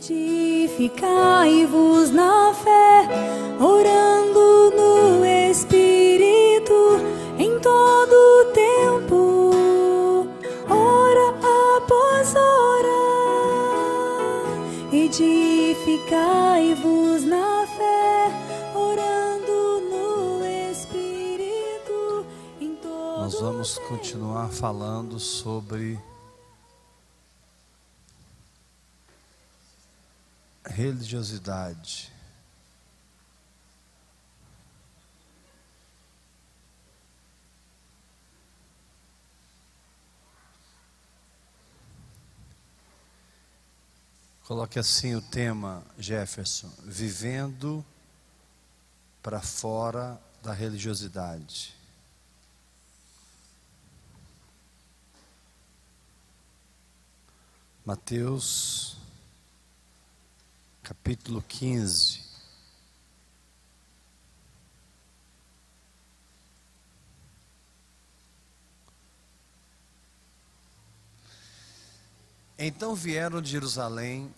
Edificai-vos na fé, orando no Espírito em todo tempo, hora após hora. Edificai-vos na fé, orando no Espírito em todo Nós vamos continuar falando sobre religiosidade. Coloque assim o tema, Jefferson: vivendo para fora da religiosidade. Mateus, capítulo 15. Então vieram de Jerusalém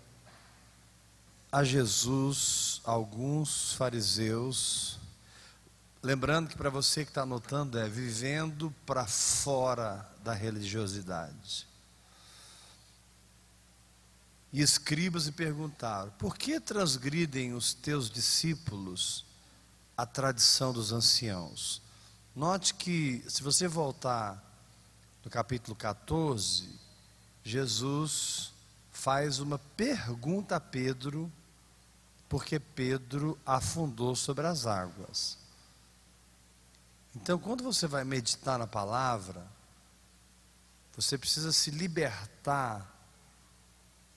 a Jesus alguns fariseus, lembrando que para você que está anotando é vivendo para fora da religiosidade. E escribas e perguntaram: Por que transgridem os teus discípulos a tradição dos anciãos? Note que, se você voltar no capítulo 14, Jesus faz uma pergunta a Pedro, porque Pedro afundou sobre as águas. Então, quando você vai meditar na palavra, você precisa se libertar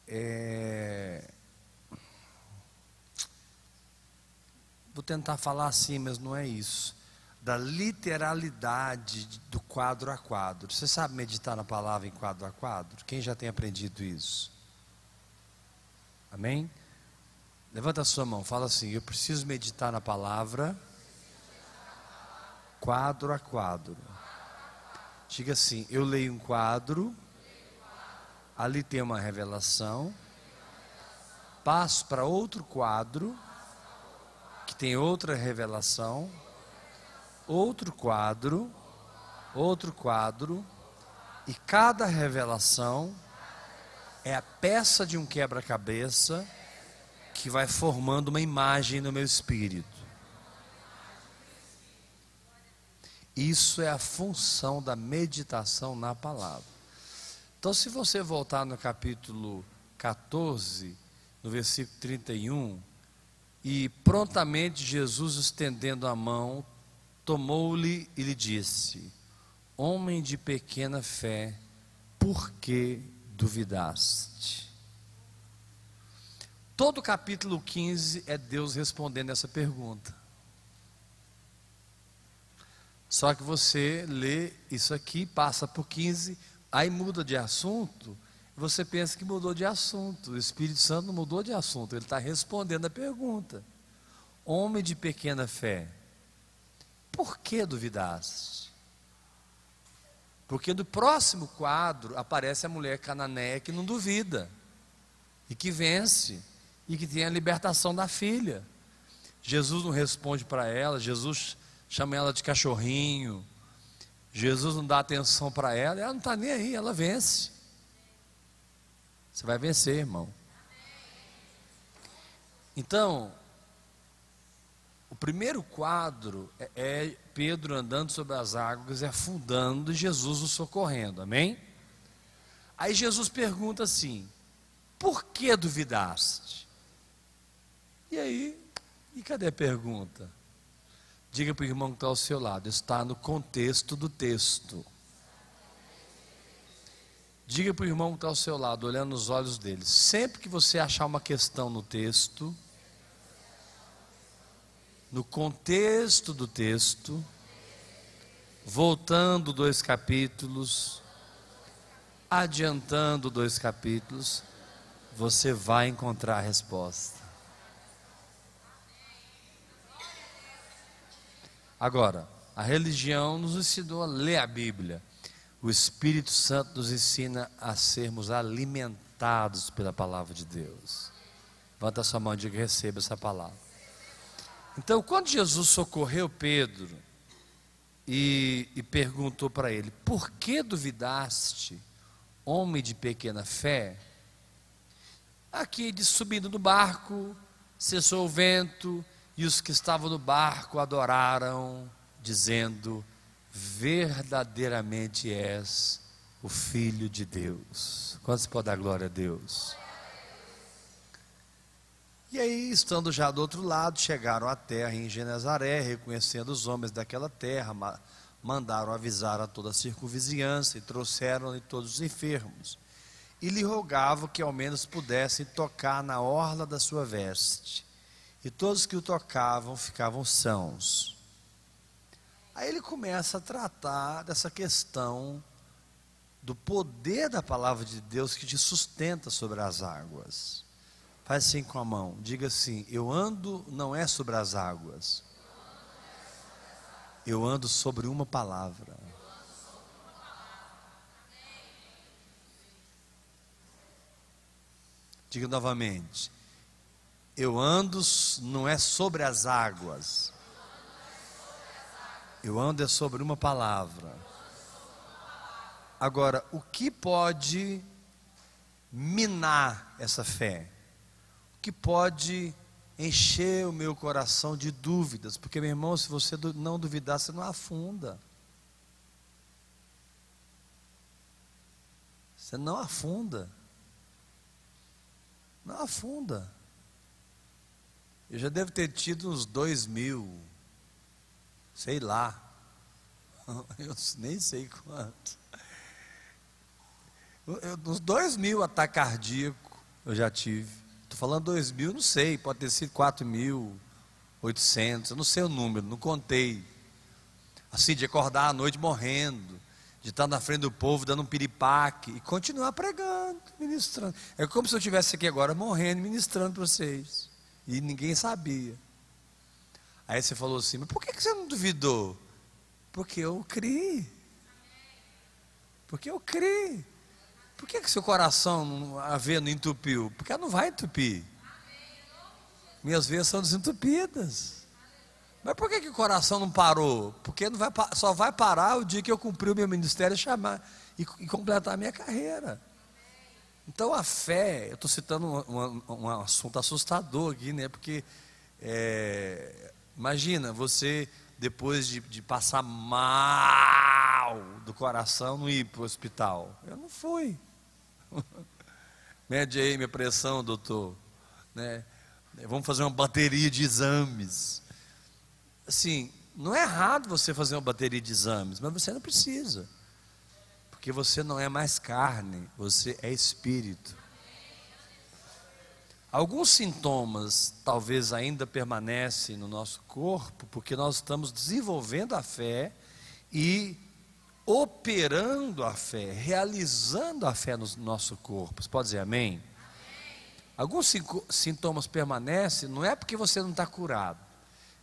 é... Vou tentar falar assim, mas não é isso. Da literalidade do quadro a quadro. Você sabe meditar na palavra em quadro a quadro? Quem já tem aprendido isso? Amém? Levanta a sua mão, fala assim: Eu preciso meditar na palavra quadro a quadro. Diga assim: Eu leio um quadro ali tem uma revelação, passo para outro quadro, que tem outra revelação, outro quadro, outro quadro, e cada revelação é a peça de um quebra-cabeça que vai formando uma imagem no meu espírito. Isso é a função da meditação na palavra. Então, se você voltar no capítulo 14, no versículo 31, e prontamente Jesus, estendendo a mão, tomou-lhe e lhe disse: Homem de pequena fé, por que duvidaste? Todo o capítulo 15 é Deus respondendo essa pergunta. Só que você lê isso aqui, passa por 15, aí muda de assunto, você pensa que mudou de assunto. O Espírito Santo não mudou de assunto, ele está respondendo a pergunta. Homem de pequena fé, por que duvidaste? Porque no próximo quadro aparece a mulher cananeia que não duvida, e que vence, e que tem a libertação da filha. Jesus não responde para ela, Jesus chama ela de cachorrinho, Jesus não dá atenção para ela, ela não está nem aí, ela vence. Você vai vencer, irmão. Então, o primeiro quadro é, é Pedro andando sobre as águas e afundando Jesus o socorrendo, amém? Aí Jesus pergunta assim: por que duvidaste? E aí, e cadê a pergunta? Diga para o irmão que está ao seu lado, está no contexto do texto. Diga para o irmão que está ao seu lado, olhando nos olhos dele. Sempre que você achar uma questão no texto, no contexto do texto, voltando dois capítulos, adiantando dois capítulos, você vai encontrar a resposta. Agora, a religião nos ensinou a ler a Bíblia. O Espírito Santo nos ensina a sermos alimentados pela palavra de Deus. Levanta sua mão e diga: receba essa palavra. Então, quando Jesus socorreu Pedro e, e perguntou para ele: Por que duvidaste, homem de pequena fé? Aqui de subindo do barco, cessou o vento, e os que estavam no barco adoraram, dizendo: Verdadeiramente és o Filho de Deus. Quantos podem dar glória a Deus? E aí, estando já do outro lado, chegaram à terra em Genezaré, reconhecendo os homens daquela terra, mandaram avisar a toda a circunvizinhança e trouxeram-lhe todos os enfermos. E lhe rogavam que ao menos pudessem tocar na orla da sua veste. E todos que o tocavam ficavam sãos. Aí ele começa a tratar dessa questão do poder da palavra de Deus que te sustenta sobre as águas. Faz assim com a mão. Diga assim: Eu ando não é sobre as águas. Eu ando sobre uma palavra. Diga novamente. Eu ando não é sobre as águas. Eu ando é sobre uma palavra. Agora, o que pode minar essa fé? que pode encher o meu coração de dúvidas, porque meu irmão, se você não duvidar, você não afunda. Você não afunda. Não afunda. Eu já devo ter tido uns dois mil, sei lá. Eu nem sei quanto. Eu, uns dois mil ataque cardíaco eu já tive. Estou falando 2 mil, não sei, pode ter sido 4 mil, 800, eu não sei o número, não contei. Assim, de acordar à noite morrendo, de estar na frente do povo dando um piripaque e continuar pregando, ministrando. É como se eu estivesse aqui agora morrendo, ministrando para vocês. E ninguém sabia. Aí você falou assim: mas por que você não duvidou? Porque eu criei. Porque eu criei. Por que, que seu coração a ver não entupiu? Porque ela não vai entupir. Minhas veias são desentupidas. Mas por que, que o coração não parou? Porque não vai, só vai parar o dia que eu cumprir o meu ministério e chamar e, e completar a minha carreira. Então a fé, eu estou citando um, um, assunto assustador aqui, né? Porque é, imagina você depois de, de passar mal do coração não ir para o hospital. Eu não fui. Mede aí minha pressão, doutor. Né? Vamos fazer uma bateria de exames. Assim, não é errado você fazer uma bateria de exames, mas você não precisa. Porque você não é mais carne, você é espírito. Alguns sintomas talvez ainda permanecem no nosso corpo, porque nós estamos desenvolvendo a fé e operando a fé, realizando a fé no nosso corpo. Você pode dizer amém? amém. Alguns sintomas permanecem, não é porque você não está curado,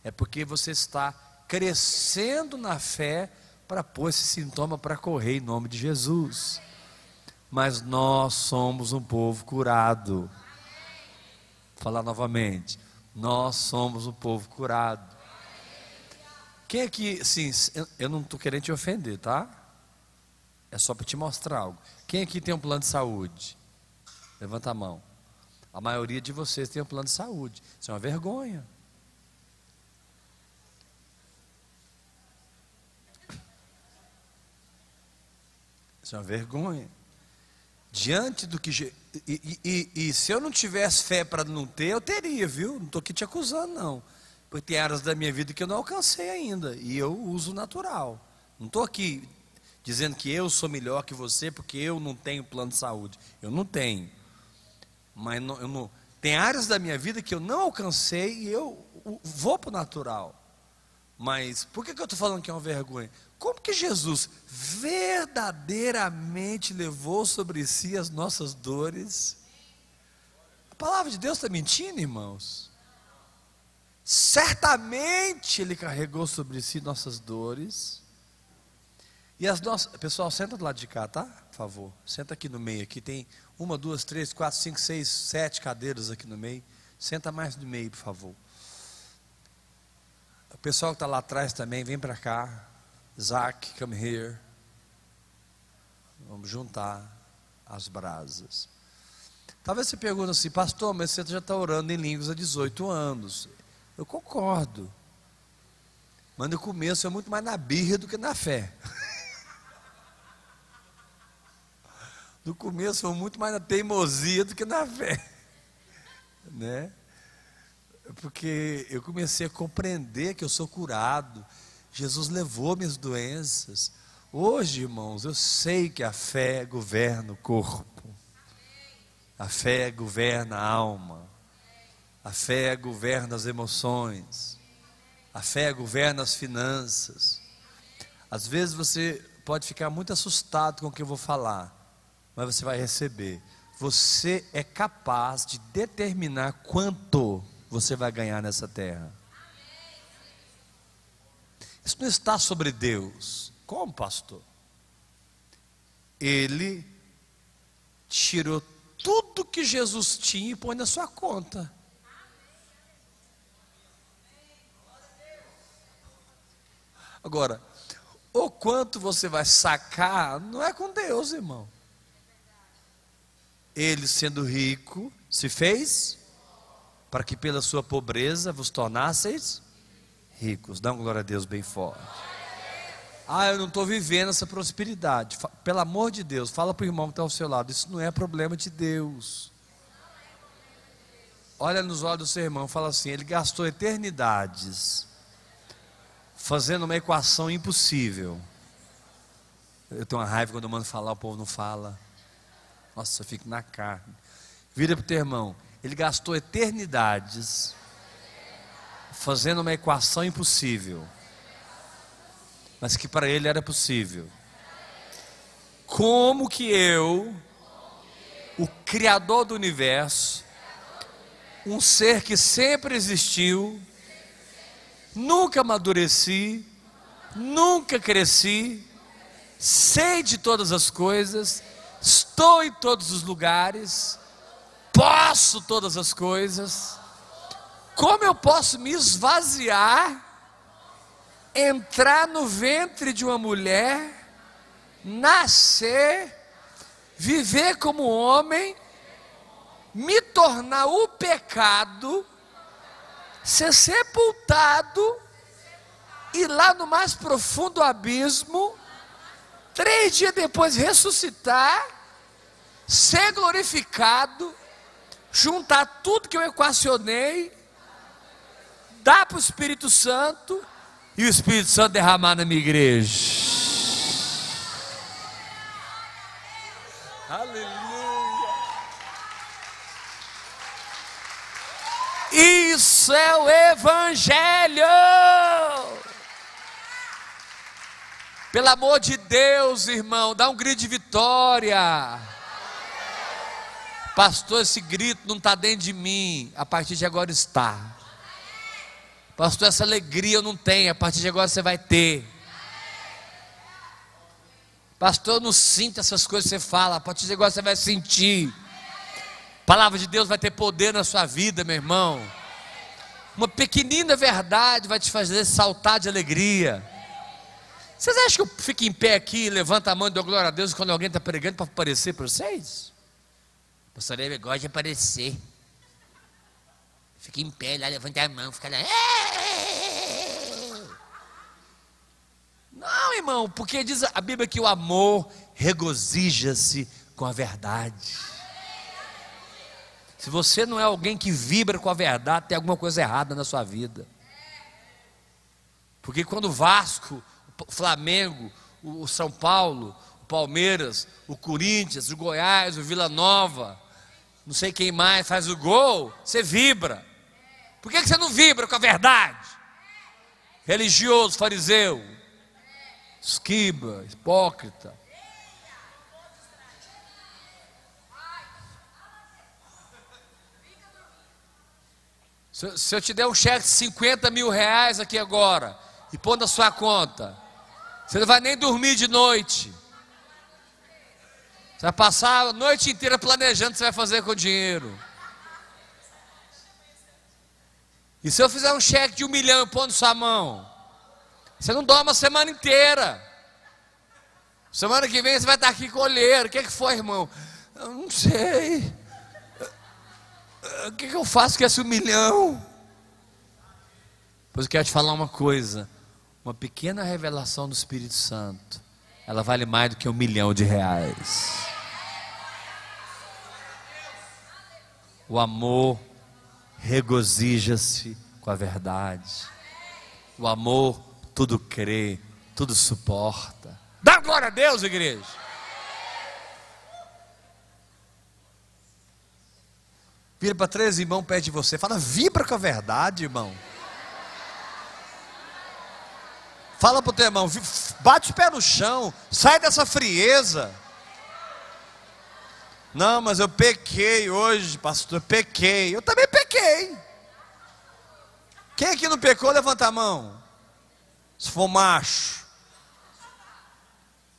é porque você está crescendo na fé para pôr esse sintoma para correr em nome de Jesus. Mas nós somos um povo curado. Vou falar novamente, nós somos um povo curado. Quem aqui, sim, eu não estou querendo te ofender, tá? É só para te mostrar algo. Quem aqui tem um plano de saúde? Levanta a mão. A maioria de vocês tem um plano de saúde. Isso é uma vergonha. Isso é uma vergonha. Diante do que. E, e, e, e se eu não tivesse fé para não ter, eu teria, viu? Não estou aqui te acusando, não. Porque tem áreas da minha vida que eu não alcancei ainda. E eu uso natural. Não estou aqui dizendo que eu sou melhor que você porque eu não tenho plano de saúde. Eu não tenho. Mas não, eu não, tem áreas da minha vida que eu não alcancei e eu vou para o natural. Mas por que, que eu estou falando que é uma vergonha? Como que Jesus verdadeiramente levou sobre si as nossas dores? A palavra de Deus está mentindo, irmãos? Certamente Ele carregou sobre si nossas dores. E as nossas. Pessoal, senta do lado de cá, tá? Por favor. Senta aqui no meio. Aqui tem uma, duas, três, quatro, cinco, seis, sete cadeiras aqui no meio. Senta mais no meio, por favor. O pessoal que está lá atrás também, vem para cá. Isaac, come here. Vamos juntar as brasas. Talvez você pergunte assim, pastor, mas você já está orando em línguas há 18 anos. Eu concordo. Mas no começo é muito mais na birra do que na fé. No começo foi muito mais na teimosia do que na fé. Né? Porque eu comecei a compreender que eu sou curado. Jesus levou minhas doenças. Hoje, irmãos, eu sei que a fé governa o corpo. A fé governa a alma. A fé governa as emoções. A fé governa as finanças. Às vezes você pode ficar muito assustado com o que eu vou falar mas você vai receber. Você é capaz de determinar quanto você vai ganhar nessa terra. Isso não está sobre Deus. Como, pastor? Ele tirou tudo que Jesus tinha e põe na sua conta. Agora, o quanto você vai sacar, não é com Deus, irmão ele sendo rico, se fez para que pela sua pobreza vos tornasseis ricos. Dá uma glória a Deus bem forte. Ah, eu não estou vivendo essa prosperidade. Pelo amor de Deus, fala para o irmão que está ao seu lado. Isso não é problema de Deus. Olha nos olhos do seu irmão, fala assim: ele gastou eternidades fazendo uma equação impossível. Eu tenho uma raiva quando eu mando falar, o povo não fala. Nossa, eu fico na carne. Vira para o teu irmão. Ele gastou eternidades fazendo uma equação impossível, mas que para ele era possível. Como que eu, o Criador do universo, um ser que sempre existiu, nunca amadureci, nunca cresci, sei de todas as coisas, estou em todos os lugares, posso todas as coisas, como eu posso me esvaziar, entrar no ventre de uma mulher, nascer, viver como homem, me tornar o pecado, ser sepultado, e lá no mais profundo abismo, três dias depois ressuscitar, ser glorificado, juntar tudo que eu equacionei, dar para o Espírito Santo e o Espírito Santo derramar na minha igreja. Aleluia. Isso é o Evangelho. Pelo amor de Deus, irmão, dá um grito de vitória. Pastor, esse grito não está dentro de mim, a partir de agora está. Pastor, essa alegria eu não tenho, a partir de agora você vai ter. Pastor, eu não sinto essas coisas que você fala, a partir de agora você vai sentir. A palavra de Deus vai ter poder na sua vida, meu irmão. Uma pequenina verdade vai te fazer saltar de alegria. Vocês acham que eu fico em pé aqui, levanta a mão e dou glória a Deus quando alguém está pregando para aparecer para vocês? Pastor Leme gosta de aparecer. Fica em pé lá, levanta a mão, fica lá. Não, irmão, porque diz a Bíblia que o amor regozija-se com a verdade. Se você não é alguém que vibra com a verdade, tem alguma coisa errada na sua vida. Porque quando o Vasco o Flamengo, o São Paulo, o Palmeiras, o Corinthians, o Goiás, o Vila Nova, não sei quem mais faz o gol, você vibra. Por que você não vibra com a verdade? Religioso, fariseu, esquiba, hipócrita. Se, eu te der um cheque de 50 mil reais aqui agora e pôr na sua conta, você não vai nem dormir de noite. Você vai passar a noite inteira planejando o que você vai fazer com o dinheiro. E se eu fizer um cheque de um milhão e pôr na sua mão? Você não dorme a semana inteira. Semana que vem você vai estar aqui colher. O que, é que foi, irmão? Eu não sei. O que, é que eu faço com esse um milhão? Pois eu quero te falar uma coisa. Uma pequena revelação do Espírito Santo. Ela vale mais do que um milhão de reais. O amor regozija-se com a verdade. O amor tudo crê, tudo suporta. Dá glória a Deus, igreja. Vira para três irmãos perto de você, fala, vibra com a verdade, irmão. Fala para o teu irmão, bate o pé no chão, sai dessa frieza. Não, mas eu pequei hoje, pastor, pequei. Eu também pequei. Quem aqui não pecou, levanta a mão. Se for macho.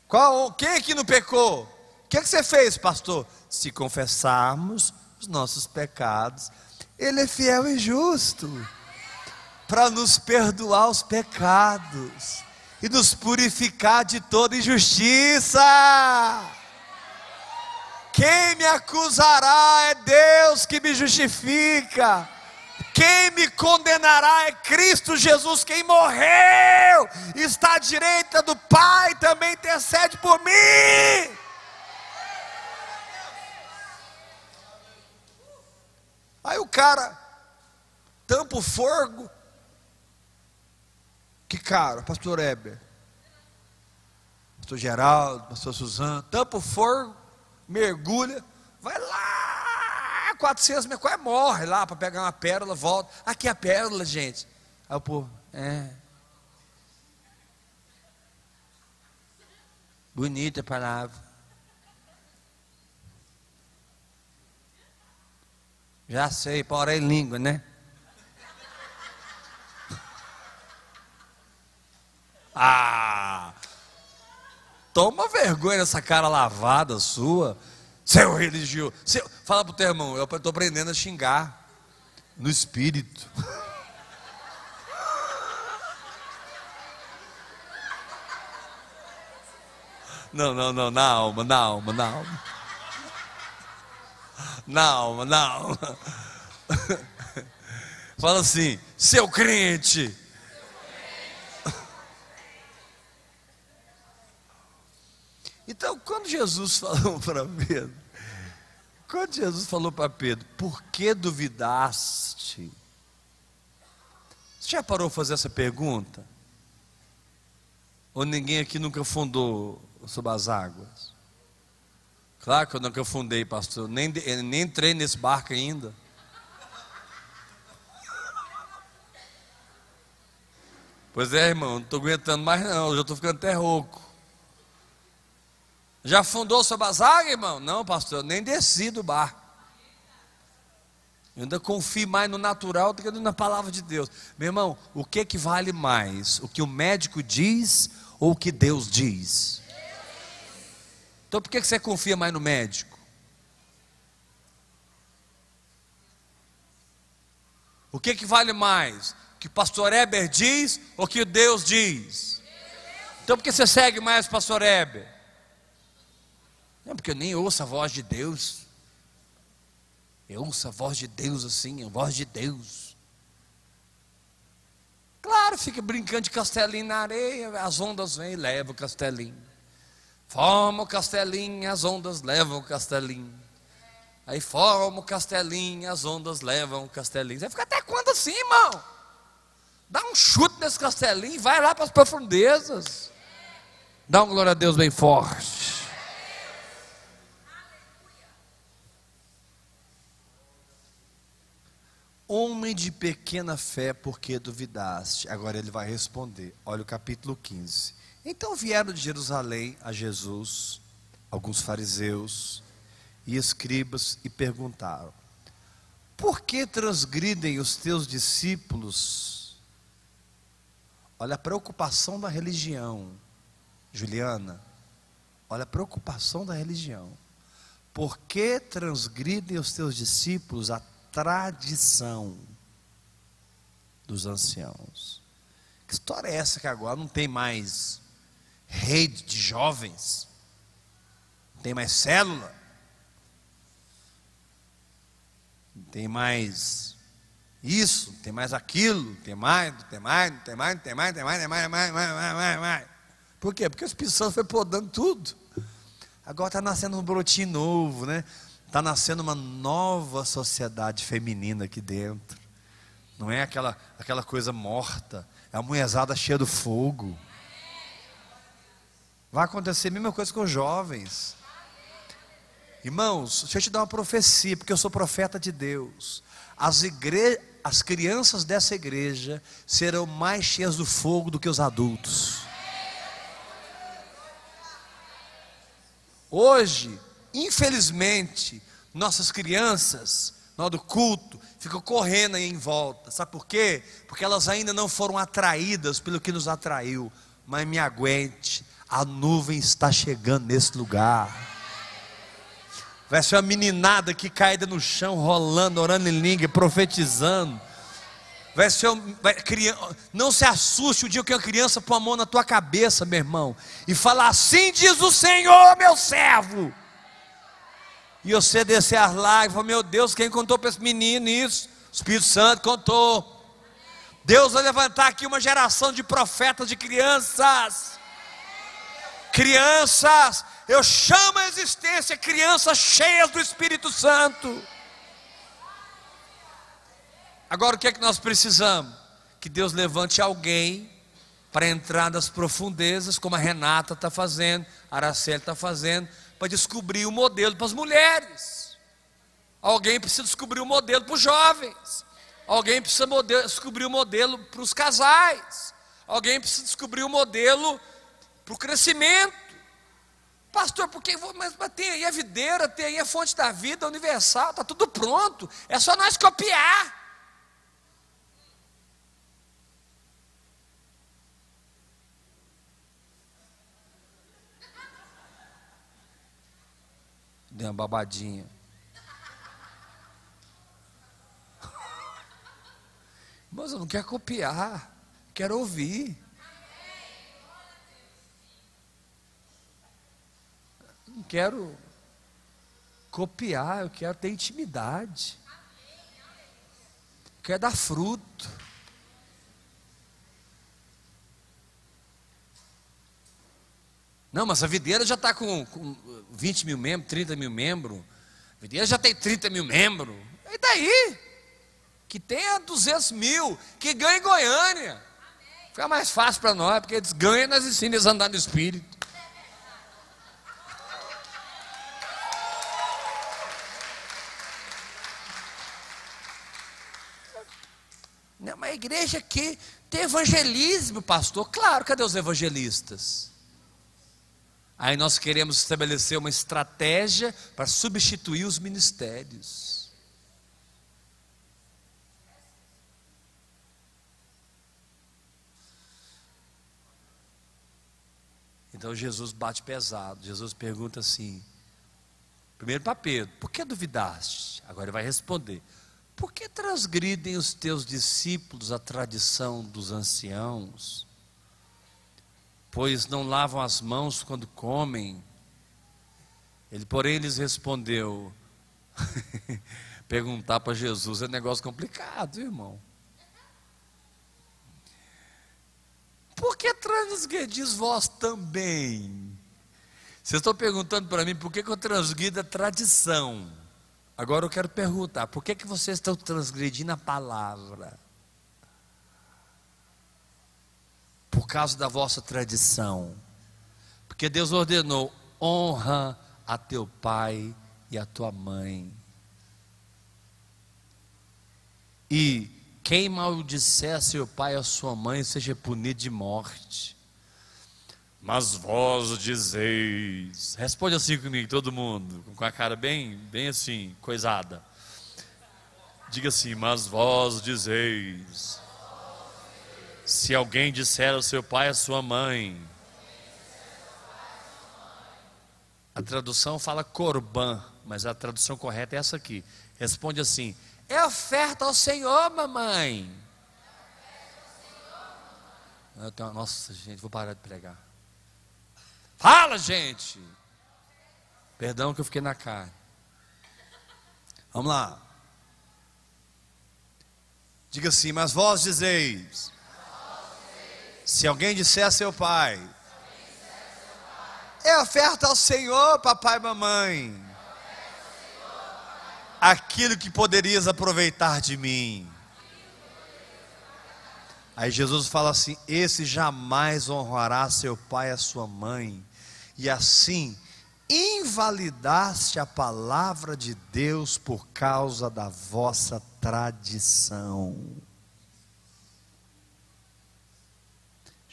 Qual, quem aqui não pecou? O que, que você fez, pastor? Se confessarmos os nossos pecados, Ele é fiel e justo para nos perdoar os pecados e nos purificar de toda injustiça. Quem me acusará é Deus que me justifica. Quem me condenará é Cristo Jesus, quem morreu, está à direita do Pai, também intercede por mim. Aí o cara tampa o fogo. Que cara, pastor Heber, pastor Geraldo, pastor Suzano, tampa o fogo mergulha, vai lá, 400 metros, quase morre lá para pegar uma pérola, volta. Aqui é a pérola, gente. Aí o povo, é. Bonita a palavra. Já sei, porém língua, né? Ah! Toma vergonha nessa cara lavada sua, seu religioso. Seu... Fala pro teu irmão, eu estou aprendendo a xingar no espírito. Não, não, não, na alma, na alma, na alma. Na alma, na alma. Fala assim, seu crente. Então, quando Jesus falou para Pedro, quando Jesus falou para Pedro, por que duvidaste? Você já parou fazer essa pergunta? Ou ninguém aqui nunca fundou sobre as águas? Claro que eu nunca fundei, pastor. Nem, nem entrei nesse barco ainda. Pois é, irmão, não estou aguentando mais não, já estou ficando até rouco. Já fundou as águas, irmão? Não, pastor, eu nem desci do bar. Eu ainda confio mais no natural do que na palavra de Deus. Meu irmão, o que que vale mais? O que o médico diz ou o que Deus diz? Então por que que você confia mais no médico? O que que vale mais? O que o pastor Eber diz ou o que Deus diz? Então por que você segue mais o pastor Eber? Não, porque eu nem ouço a voz de Deus. Eu ouço a voz de Deus assim, a voz de Deus. Claro, fica brincando de castelinho na areia, as ondas vêm e levam o castelinho. Forma o castelinho, as ondas levam o castelinho. Aí forma o castelinho, as ondas levam o castelinho. Você fica até quando assim, irmão? Dá um chute nesse castelinho vai lá para as profundezas. Dá um glória a Deus bem forte. Homem de pequena fé, porque duvidaste? Agora ele vai responder. Olha o capítulo 15. Então vieram de Jerusalém a Jesus alguns fariseus e escribas e perguntaram: Por que transgridem os teus discípulos? Olha a preocupação da religião, Juliana. Olha a preocupação da religião. Por que transgridem os teus discípulos a tradição. dos anciãos. Que história é essa que agora não tem mais rede de jovens? Não tem mais célula? Não tem mais isso, tem mais aquilo, tem mais, tem mais, tem mais, tem mais, tem mais, tem mais, tem mais, mais, mais, mais, mais. Por quê? Porque o Espírito Santo foi podando tudo. Agora está nascendo um brotinho novo, né? Está nascendo uma nova sociedade feminina aqui dentro. Não é aquela, aquela coisa morta, é a mulherzada cheia do fogo. Vai acontecer a mesma coisa com os jovens. Irmãos, deixa eu te dar uma profecia, porque eu sou profeta de Deus. As, igre... As crianças dessa igreja serão mais cheias do fogo do que os adultos. Hoje, infelizmente, nossas crianças, na hora do culto, ficam correndo aí em volta. Sabe por quê? Porque elas ainda não foram atraídas pelo que nos atraiu. Mas me aguente, a nuvem está chegando nesse lugar. Vai ser uma meninada que caída no chão, rolando, orando em língua, profetizando. Vai ser um, vai, criança, não se assuste o dia que uma criança põe a mão na tua cabeça, meu irmão, e fala assim diz o Senhor, meu servo. E você descer as lágrimas, meu Deus, quem contou para esse menino isso? O Espírito Santo contou. Deus vai levantar aqui uma geração de profetas, de crianças. Crianças, eu chamo a existência crianças cheias do Espírito Santo. Agora o que é que nós precisamos? Que Deus levante alguém para entrar nas profundezas, como a Renata está fazendo, a Araceli está fazendo, para descobrir o modelo para as mulheres. Alguém precisa descobrir o modelo para os jovens. Alguém precisa descobrir o modelo para os casais. Alguém precisa descobrir o modelo para o crescimento. Pastor, porque mas, mas tem aí a videira, tem aí a fonte da vida universal, está tudo pronto. É só nós copiar. Deu uma babadinha. Mas eu não quero copiar, quero ouvir. Não quero copiar, eu quero ter intimidade. Quero dar fruto. Não, mas a videira já está com, com 20 mil membros, 30 mil membros. A videira já tem 30 mil membros. E daí? Que tenha 200 mil, que ganhe Goiânia. Fica mais fácil para nós, porque eles ganham e nós ensinamos a andar no Espírito. Não, mas a igreja aqui tem evangelismo, pastor. Claro, cadê os evangelistas? Aí nós queremos estabelecer uma estratégia para substituir os ministérios. Então Jesus bate pesado. Jesus pergunta assim: primeiro para Pedro, por que duvidaste? Agora ele vai responder: por que transgridem os teus discípulos a tradição dos anciãos? Pois não lavam as mãos quando comem. Ele, porém, lhes respondeu: perguntar para Jesus é negócio complicado, irmão. Por que transgredis vós também? Vocês estão perguntando para mim por que, que eu transgrido a tradição. Agora eu quero perguntar: por que, que vocês estão transgredindo a palavra? Por causa da vossa tradição. Porque Deus ordenou: honra a teu pai e a tua mãe. E quem maldisser seu pai a sua mãe seja punido de morte. Mas vós dizeis, responde assim comigo, todo mundo, com a cara bem, bem assim, coisada. Diga assim, mas vós dizeis, se alguém disser ao seu pai, à sua mãe, a tradução fala corban, mas a tradução correta é essa aqui. Responde assim: é oferta ao Senhor, mamãe. Eu tenho, nossa, gente, vou parar de pregar. Fala, gente! Perdão que eu fiquei na carne. Vamos lá. Diga assim, mas vós dizeis: se alguém disser a seu pai, é oferta ao Senhor, papai e mamãe, aquilo que poderias aproveitar de mim. Aí Jesus fala assim: esse jamais honrará seu pai e a sua mãe, e assim invalidaste a palavra de Deus por causa da vossa tradição.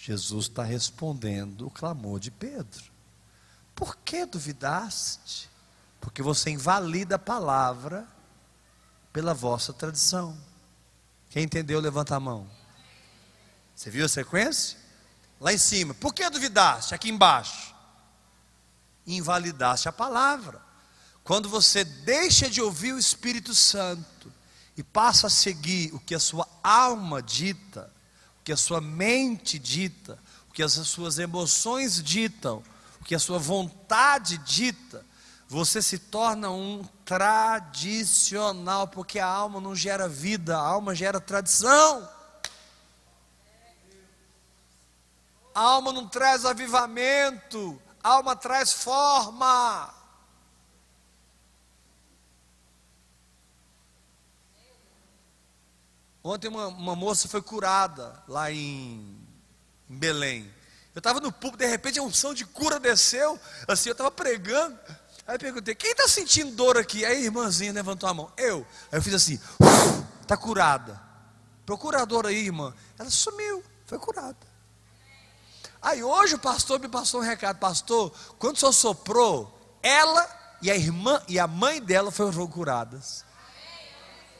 Jesus está respondendo o clamor de Pedro. Por que duvidaste? Porque você invalida a palavra pela vossa tradição. Quem entendeu, levanta a mão. Você viu a sequência? Lá em cima. Por que duvidaste? Aqui embaixo. Invalidaste a palavra. Quando você deixa de ouvir o Espírito Santo e passa a seguir o que a sua alma dita, que a sua mente dita, o que as suas emoções ditam, o que a sua vontade dita, você se torna um tradicional, porque a alma não gera vida, a alma gera tradição. A alma não traz avivamento, a alma traz forma. Ontem uma, uma moça foi curada lá em, em Belém. Eu estava no público, de repente a unção de cura desceu, assim, eu estava pregando. Aí eu perguntei, quem está sentindo dor aqui? Aí a irmãzinha levantou a mão, eu. Aí eu fiz assim, está curada. Procuradora aí, irmã. Ela sumiu, foi curada. Aí hoje o pastor me passou um recado, pastor, quando o senhor soprou, ela e a irmã e a mãe dela foram curadas.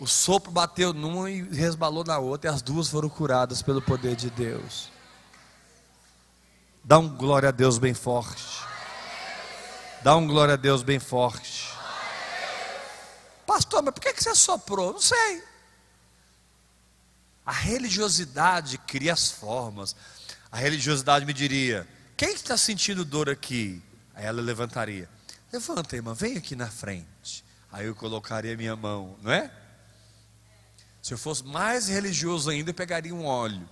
O sopro bateu numa e resbalou na outra, e as duas foram curadas pelo poder de Deus. Dá um glória a Deus bem forte. Dá um glória a Deus bem forte. Pastor, mas por que você soprou? Não sei. A religiosidade cria as formas. A religiosidade me diria: quem está sentindo dor aqui? Aí ela levantaria: levanta, irmã, vem aqui na frente. Aí eu colocaria minha mão, não é? Se eu fosse mais religioso ainda, eu pegaria um óleo.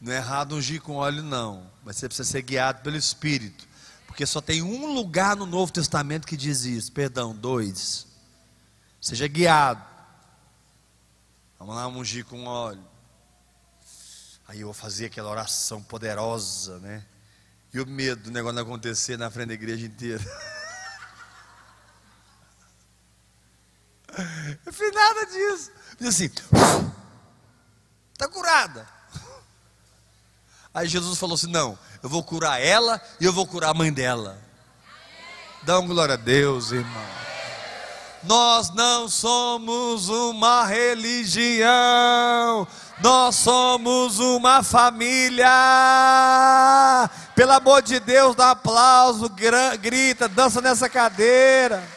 Não é errado ungir com óleo, não. Mas você precisa ser guiado pelo Espírito. Porque só tem um lugar no Novo Testamento que diz isso. Perdão, dois. Seja guiado. Vamos lá ungir com óleo. Aí eu vou fazer aquela oração poderosa, né? E o medo do negócio não acontecer na frente da igreja inteira. Eu fiz nada disso. Fiz assim, está curada. Aí Jesus falou assim: Não, eu vou curar ela e eu vou curar a mãe dela. Dá um glória a Deus, irmão. Nós não somos uma religião, nós somos uma família. Pelo amor de Deus, dá aplauso, grita, dança nessa cadeira.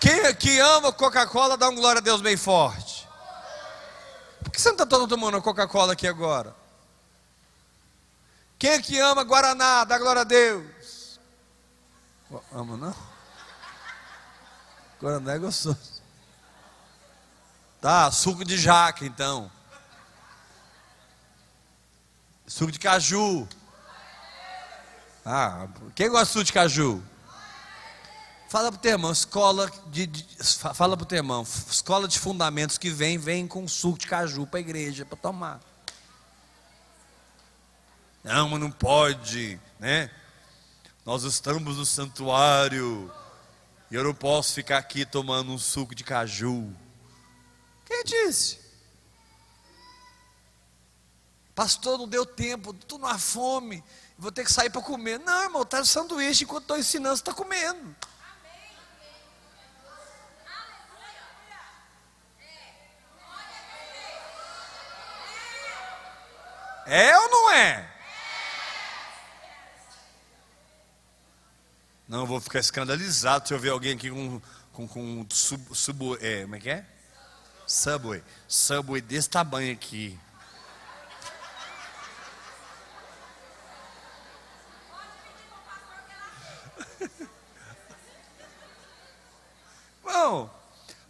Quem aqui ama Coca-Cola, dá um glória a Deus bem forte. Por que você não está tomando Coca-Cola aqui agora? Quem é que ama Guaraná? Dá glória a Deus. Ama não? Guaraná é gostoso. Tá, suco de jaca então. Suco de caju. Ah, quem gosta de suco de caju? Fala pro teu irmão, escola de, de fala pro teu irmão, escola de fundamentos que vem, vem com suco de caju para a igreja para tomar. Não, mas não pode, né? Nós estamos no santuário e eu não posso ficar aqui tomando um suco de caju. Quem disse? Pastor, não deu tempo, estou numa fome, vou ter que sair para comer. Não, irmão, está no sanduíche enquanto estou ensinando, você está comendo. É ou não é? Não, eu vou ficar escandalizado se eu ver alguém aqui com, com, com sub, sub, é, como é que é? Subway. Subway desse tamanho aqui. Bom,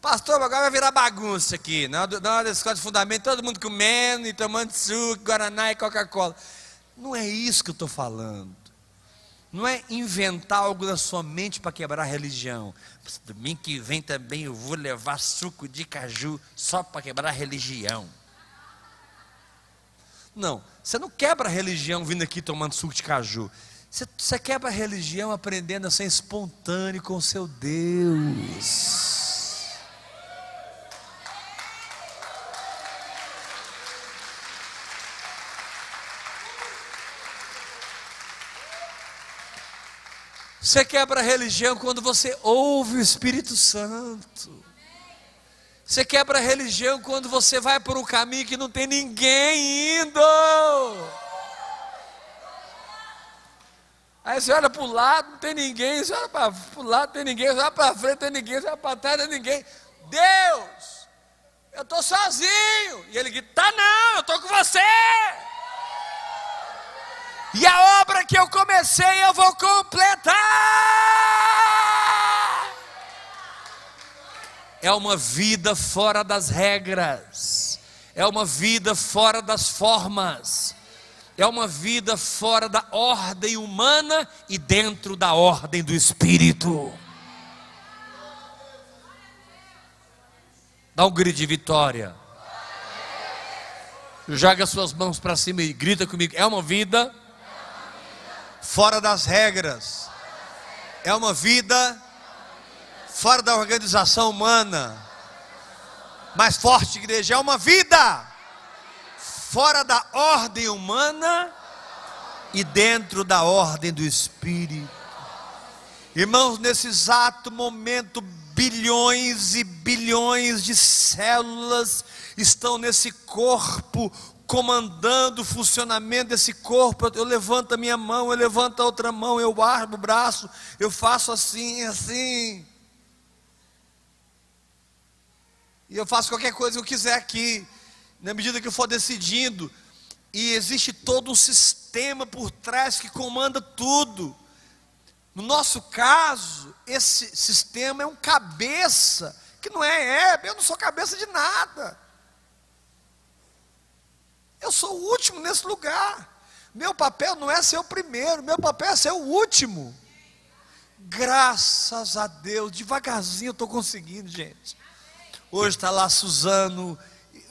pastor, agora vai virar bagunça aqui. Na hora da escola de fundamento, todo mundo comendo e tomando suco, guaraná e Coca-Cola. Não é isso que eu estou falando. Não é inventar algo na sua mente para quebrar a religião. Domingo que vem também eu vou levar suco de caju só para quebrar a religião. Não, você não quebra a religião vindo aqui tomando suco de caju. Você, você quebra a religião aprendendo a ser espontâneo com o seu Deus. Você quebra a religião quando você ouve o Espírito Santo. Você quebra a religião quando você vai por um caminho que não tem ninguém indo. Aí você olha para o lado, não tem ninguém, você olha para o lado, não tem ninguém, você olha para frente, não tem ninguém, você olha para trás, tem ninguém. Deus, eu estou sozinho. E ele grita: tá não, eu estou com você. E a obra que eu comecei eu vou completar. É uma vida fora das regras, é uma vida fora das formas, é uma vida fora da ordem humana e dentro da ordem do Espírito. Dá um grito de vitória. Joga suas mãos para cima e grita comigo. É uma vida fora das regras. É uma vida fora da organização humana. Mais forte, igreja, é uma vida fora da ordem humana e dentro da ordem do Espírito. Irmãos, nesse exato momento, bilhões e bilhões de células estão nesse corpo comandando o funcionamento desse corpo. Eu levanto a minha mão, eu levanto a outra mão, eu armo o braço, eu faço assim, assim. E eu faço qualquer coisa que eu quiser aqui, na medida que eu for decidindo. E existe todo um sistema por trás que comanda tudo. No nosso caso, esse sistema é um cabeça, que não é, é, eu não sou cabeça de nada. Eu sou o último nesse lugar. Meu papel não é ser o primeiro, meu papel é ser o último. Graças a Deus, devagarzinho eu estou conseguindo, gente. Hoje está lá Suzano,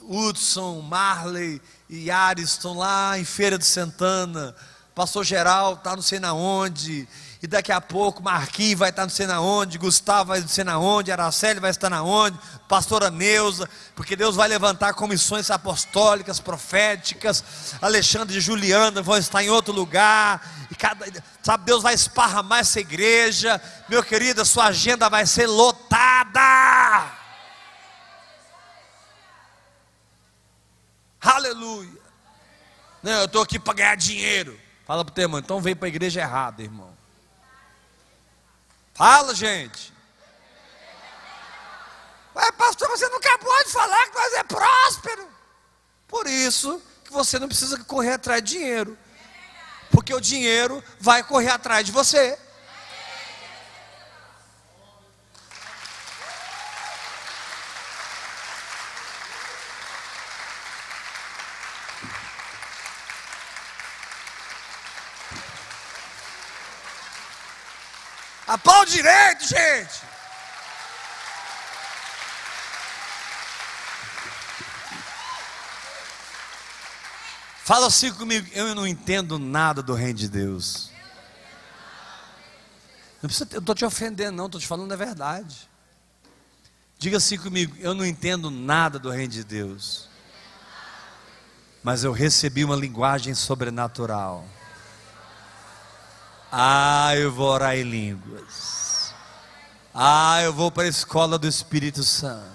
Hudson, Marley e estão lá em Feira de Santana. Pastor Geral está não sei na onde e daqui a pouco Marquinhos vai estar não sei na onde, Gustavo vai não sei na onde, Araceli vai estar na onde, pastora Neuza, porque Deus vai levantar comissões apostólicas, proféticas, Alexandre e Juliana vão estar em outro lugar, e cada, sabe, Deus vai esparramar essa igreja, meu querido, a sua agenda vai ser lotada. Aleluia. Não, eu estou aqui para ganhar dinheiro. Fala para o teu irmão, então vem para a igreja errada, irmão. Fala, gente. Mas, pastor, você não acabou de falar que nós é próspero. Por isso que você não precisa correr atrás de dinheiro. Porque o dinheiro vai correr atrás de você. Pau direito, gente. Fala assim comigo, eu não entendo nada do reino de Deus. Não precisa, eu estou te ofendendo, não, estou te falando a verdade. Diga assim comigo, eu não entendo nada do reino de Deus. Mas eu recebi uma linguagem sobrenatural. Ah, eu vou orar em línguas. Ah, eu vou para a escola do Espírito Santo.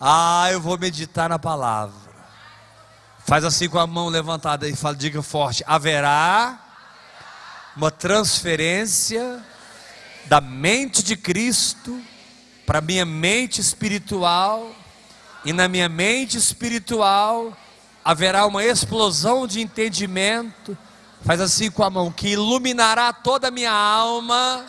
Ah, eu vou meditar na palavra. Faz assim com a mão levantada e fala, diga forte: haverá uma transferência da mente de Cristo para minha mente espiritual e na minha mente espiritual haverá uma explosão de entendimento. Faz assim com a mão, que iluminará toda a minha alma,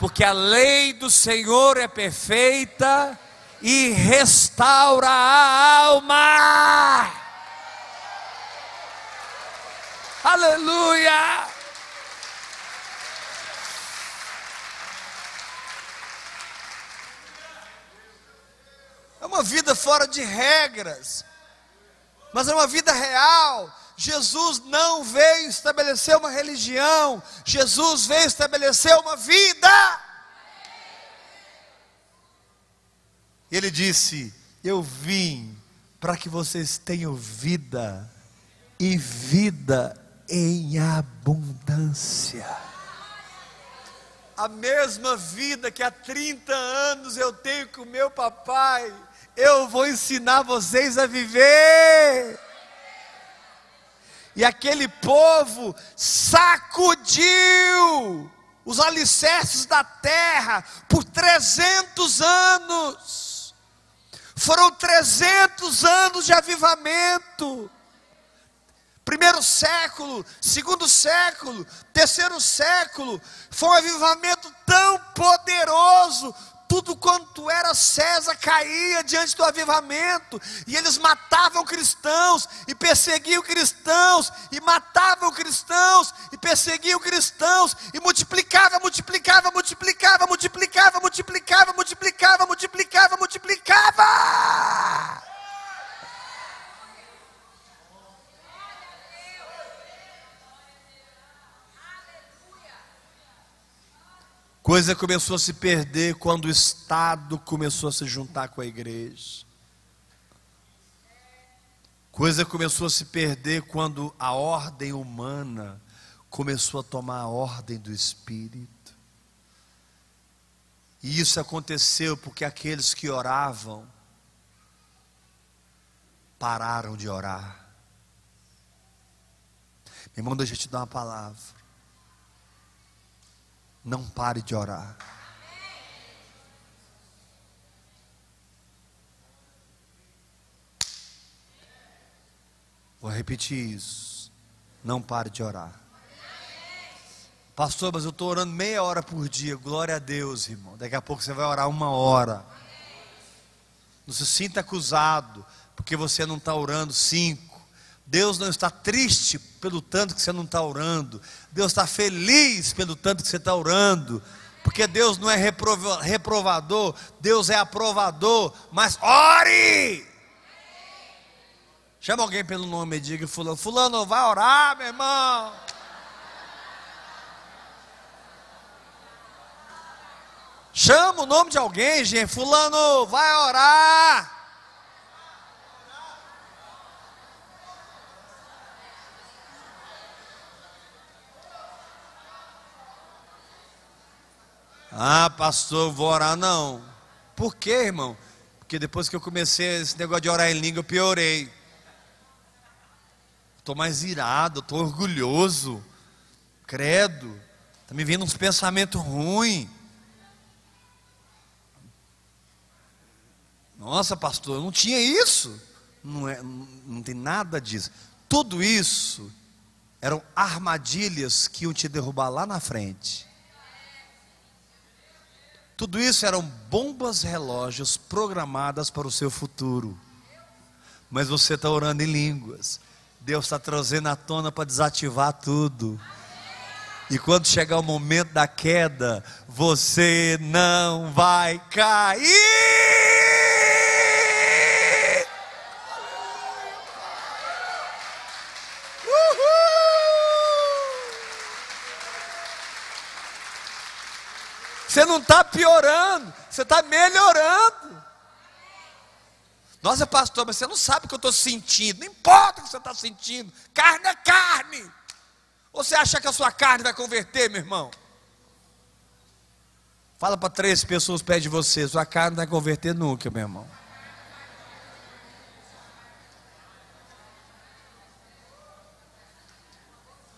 porque a lei do Senhor é perfeita e restaura a alma. Aleluia! É uma vida fora de regras, mas é uma vida real. Jesus não veio estabelecer uma religião, Jesus veio estabelecer uma vida. Ele disse: Eu vim para que vocês tenham vida e vida em abundância. A mesma vida que há 30 anos eu tenho com meu papai, eu vou ensinar vocês a viver. E aquele povo sacudiu os alicerces da terra por 300 anos. Foram 300 anos de avivamento. Primeiro século, segundo século, terceiro século, foi um avivamento tão poderoso, tudo quanto era César caía diante do avivamento, e eles matavam cristãos, e perseguiam cristãos, e matavam cristãos, e perseguiam cristãos, e multiplicava, multiplicava, multiplicava, multiplicava, multiplicava, multiplicava, multiplicava, multiplicava. Coisa começou a se perder quando o Estado começou a se juntar com a igreja. Coisa começou a se perder quando a ordem humana começou a tomar a ordem do Espírito. E isso aconteceu porque aqueles que oravam pararam de orar. Meu irmão, deixa eu te dar uma palavra. Não pare de orar. Vou repetir isso. Não pare de orar. Pastor, mas eu estou orando meia hora por dia. Glória a Deus, irmão. Daqui a pouco você vai orar uma hora. Não se sinta acusado, porque você não está orando cinco. Deus não está triste pelo tanto que você não está orando. Deus está feliz pelo tanto que você está orando. Porque Deus não é reprovador, Deus é aprovador. Mas ore! Chama alguém pelo nome e diga: Fulano, Fulano, vai orar, meu irmão. Chama o nome de alguém, gente. Fulano, vai orar. Ah, pastor, vou orar não. Por quê, irmão? Porque depois que eu comecei esse negócio de orar em língua, eu piorei. Estou mais irado, estou orgulhoso. Credo. Está me vindo uns pensamentos ruins. Nossa, pastor, não tinha isso. Não, é, não tem nada disso. Tudo isso eram armadilhas que iam te derrubar lá na frente. Tudo isso eram bombas relógios programadas para o seu futuro. Mas você está orando em línguas. Deus está trazendo à tona para desativar tudo. E quando chegar o momento da queda, você não vai cair. Você não está piorando, você está melhorando. Nossa, pastor, mas você não sabe o que eu estou sentindo. Não importa o que você está sentindo. Carne é carne. Ou você acha que a sua carne vai converter, meu irmão? Fala para três pessoas perto de você. Sua carne não vai converter nunca, meu irmão.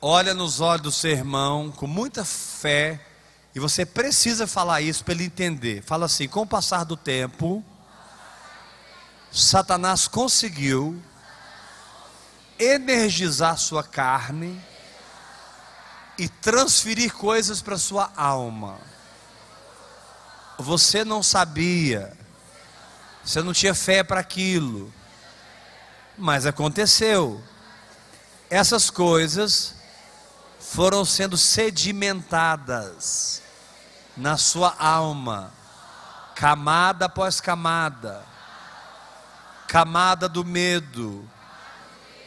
Olha nos olhos do seu irmão com muita fé e você precisa falar isso para ele entender. Fala assim: com o passar do tempo, Satanás conseguiu energizar sua carne e transferir coisas para sua alma. Você não sabia, você não tinha fé para aquilo, mas aconteceu. Essas coisas foram sendo sedimentadas na sua alma, camada após camada, camada do medo,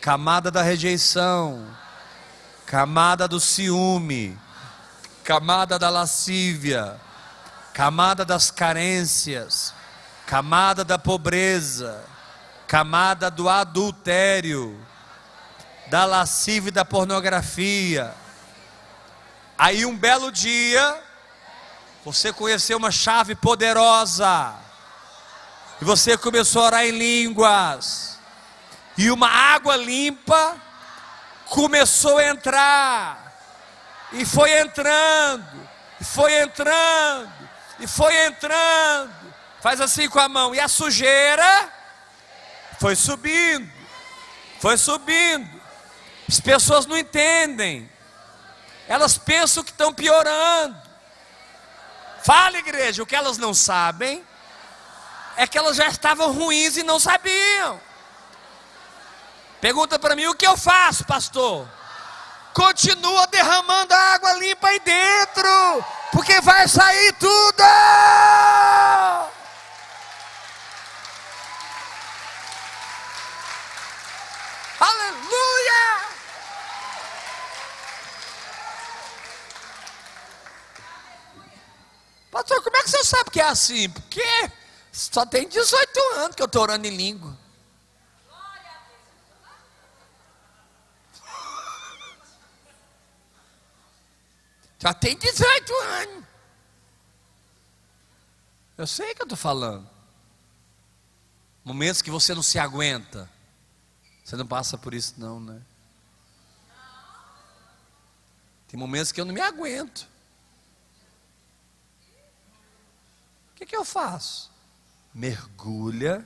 camada da rejeição, camada do ciúme, camada da lascívia, camada das carências, camada da pobreza, camada do adultério, da lascívia e da pornografia. Aí um belo dia, você conheceu uma chave poderosa, e você começou a orar em línguas, e uma água limpa começou a entrar, e foi entrando, e foi entrando, e foi entrando. Faz assim com a mão, e a sujeira foi subindo, foi subindo. As pessoas não entendem, elas pensam que estão piorando. Fala, igreja, o que elas não sabem é que elas já estavam ruins e não sabiam. Pergunta para mim: o que eu faço, pastor? Continua derramando a água limpa aí dentro, porque vai sair tudo. Aleluia! Pastor, como é que você sabe que é assim? Porque só tem 18 anos que eu estou orando em língua. Já tem 18 anos. Eu sei que eu estou falando. Momentos que você não se aguenta. Você não passa por isso, não, né? Tem momentos que eu não me aguento. Que, que eu faço? Mergulha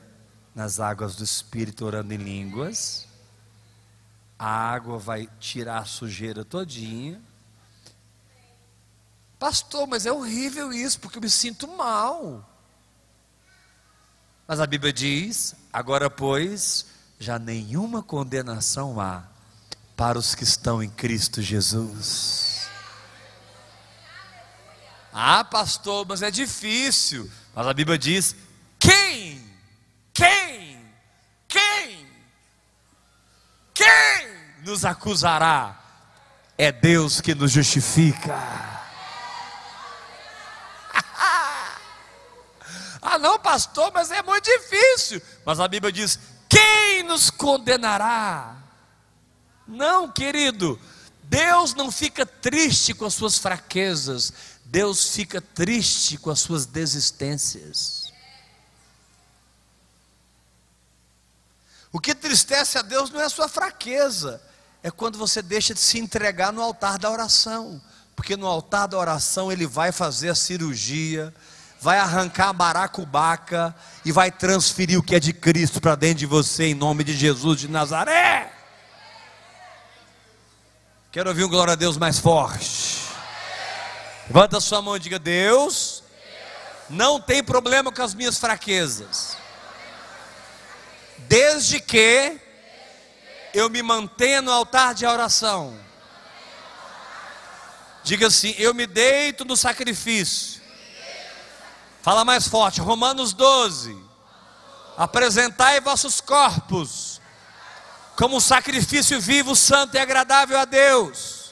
nas águas do Espírito orando em línguas. A água vai tirar a sujeira todinha Pastor, mas é horrível isso, porque eu me sinto mal. Mas a Bíblia diz: agora, pois, já nenhuma condenação há para os que estão em Cristo Jesus. Ah, pastor, mas é difícil. Mas a Bíblia diz: quem? Quem? Quem? Quem nos acusará? É Deus que nos justifica. Ah, não, pastor, mas é muito difícil. Mas a Bíblia diz: quem nos condenará? Não, querido, Deus não fica triste com as suas fraquezas, Deus fica triste com as suas desistências. O que tristece a Deus não é a sua fraqueza, é quando você deixa de se entregar no altar da oração, porque no altar da oração Ele vai fazer a cirurgia, vai arrancar a baracubaca e vai transferir o que é de Cristo para dentro de você, em nome de Jesus de Nazaré. Quero ouvir um glória a Deus mais forte. Levanta sua mão e diga: Deus, não tem problema com as minhas fraquezas, desde que eu me mantenha no altar de oração. Diga assim: eu me deito no sacrifício Fala mais forte, Romanos 12. Apresentai vossos corpos como um sacrifício vivo, santo e agradável a Deus.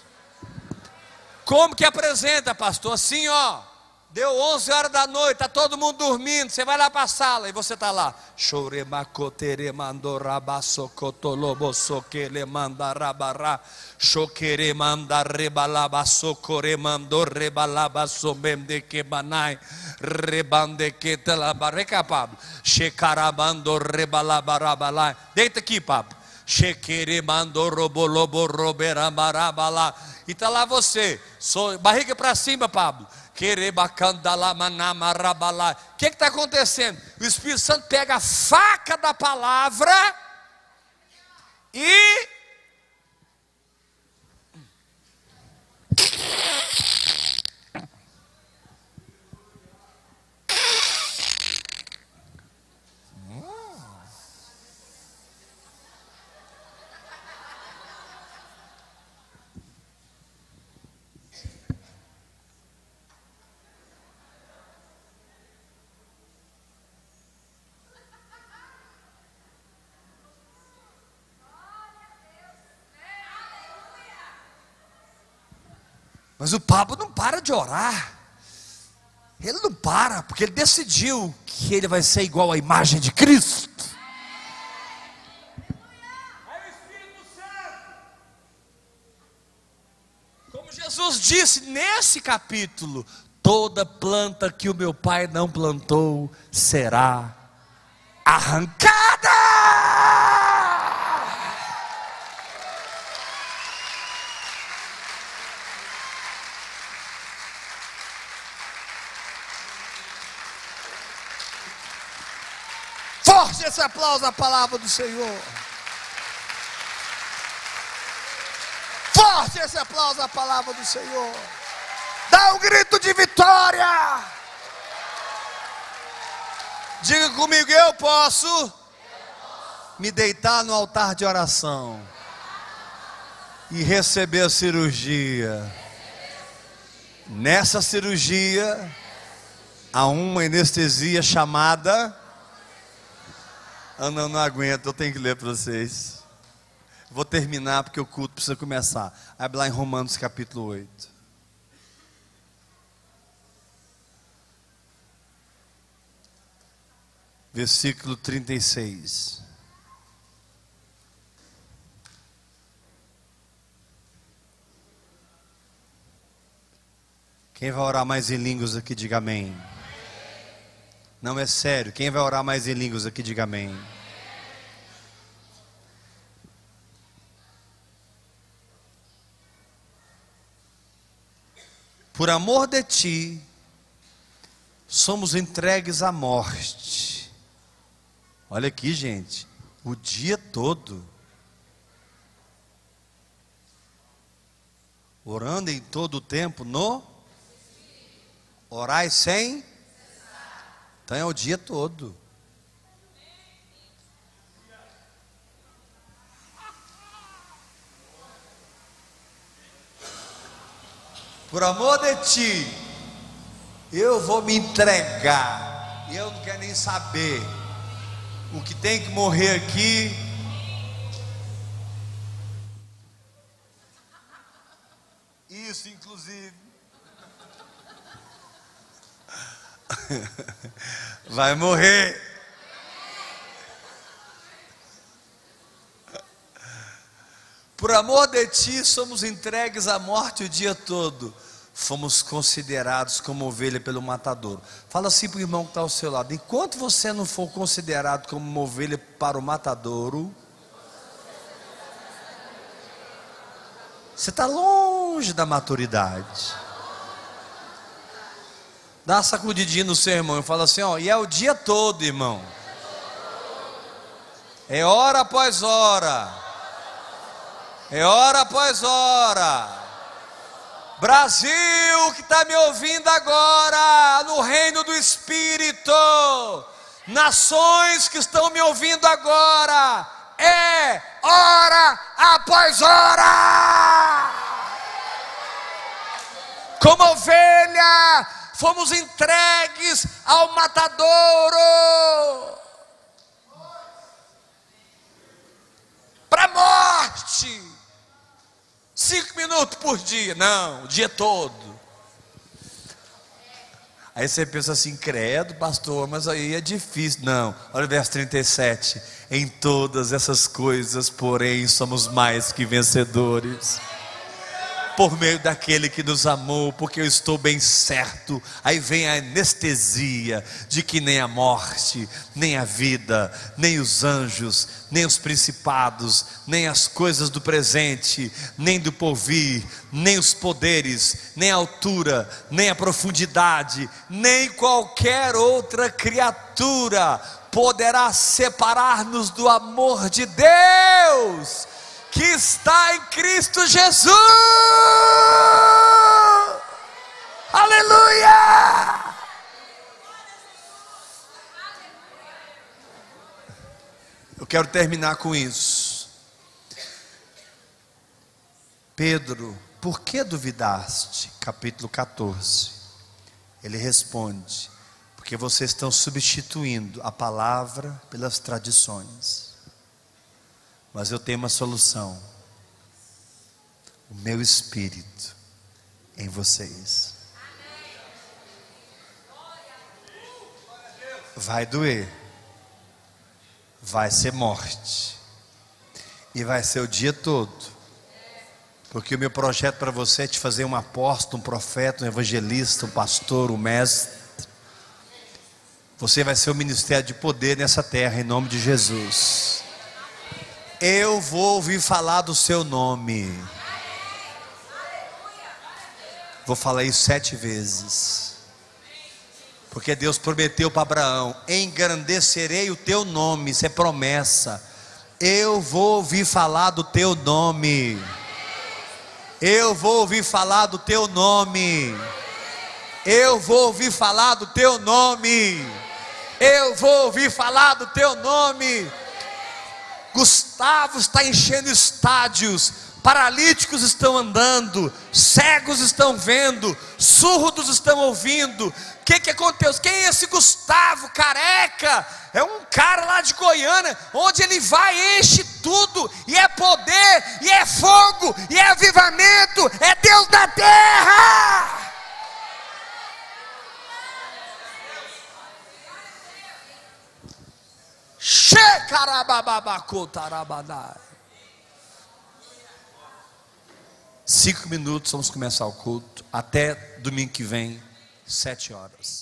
Como que apresenta, pastor? Assim, ó. Deu 11 horas da noite, está todo mundo dormindo. Você vai lá para a sala e você está lá. Choremacotere mandorabasocotolobo soquele mandarabará. Choquere mandarebalaba socore mandorebalaba somende quebanai. Rebande que telabareca, Pablo. Checarabando rebalabarabalai. Deita aqui, Pablo. E está lá você, sou, barriga para cima, Pablo. O que está acontecendo? O Espírito Santo pega a faca da palavra e Mas o Pablo não para de orar. Ele não para, porque ele decidiu que ele vai ser igual à imagem de Cristo. Como Jesus disse nesse capítulo: toda planta que o meu pai não plantou será arrancada. Forte esse aplauso à palavra do Senhor. Forte esse aplauso à palavra do Senhor. Dá um grito de vitória. Diga comigo, eu posso me deitar no altar de oração e receber a cirurgia. Nessa cirurgia, há uma anestesia chamada ah, não, não aguento, eu tenho que ler para vocês. Vou terminar porque o culto precisa começar. Abre lá em Romanos capítulo 8. Versículo 36. Quem vai orar mais em línguas aqui, diga amém. Não é sério. Quem vai orar mais em línguas aqui, diga amém. Por amor de ti, somos entregues à morte. Olha aqui, gente, o dia todo. Orando em todo o tempo no orai sem então é o dia todo. Por amor de ti, eu vou me entregar. E eu não quero nem saber o que tem que morrer aqui. Vai morrer. Por amor de ti, somos entregues à morte o dia todo. Fomos considerados como ovelha pelo matador. Fala assim para o irmão que está ao seu lado: enquanto você não for considerado como uma ovelha para o matadouro, você está longe da maturidade. Dá uma sacudidinha no seu irmão e fala assim: ó, e é o dia todo, irmão. É hora após hora. É hora após hora. Brasil que está me ouvindo agora, no reino do Espírito, nações que estão me ouvindo agora, é hora após hora. Como ovelha, fomos entregues ao matadouro para a morte. Cinco minutos por dia, não, o dia todo. Aí você pensa assim, credo, pastor, mas aí é difícil. Não, olha o verso 37. Em todas essas coisas, porém, somos mais que vencedores por meio daquele que nos amou, porque eu estou bem certo. Aí vem a anestesia de que nem a morte, nem a vida, nem os anjos, nem os principados, nem as coisas do presente, nem do porvir, nem os poderes, nem a altura, nem a profundidade, nem qualquer outra criatura poderá separar-nos do amor de Deus que está em Cristo Jesus. Aleluia! Eu quero terminar com isso. Pedro, por que duvidaste? Capítulo 14. Ele responde: porque vocês estão substituindo a palavra pelas tradições. Mas eu tenho uma solução. O meu espírito em vocês. Vai doer. Vai ser morte. E vai ser o dia todo. Porque o meu projeto para você é te fazer um apóstolo, um profeta, um evangelista, um pastor, um mestre. Você vai ser o ministério de poder nessa terra, em nome de Jesus. Eu vou ouvir falar do seu nome. Vou falar isso sete vezes. Porque Deus prometeu para Abraão: engrandecerei o teu nome, isso é promessa. Eu vou ouvir falar do teu nome. Eu vou ouvir falar do teu nome. Eu vou ouvir falar do teu nome. Eu vou ouvir falar do teu nome. Gustavo está enchendo estádios, paralíticos estão andando, cegos estão vendo, surdos estão ouvindo. O que, que aconteceu? Quem é esse Gustavo careca? É um cara lá de Goiânia, onde ele vai, enche tudo, e é poder, e é fogo, e é avivamento, é Deus da terra. Cinco minutos, vamos começar o culto. Até domingo que vem, sete horas.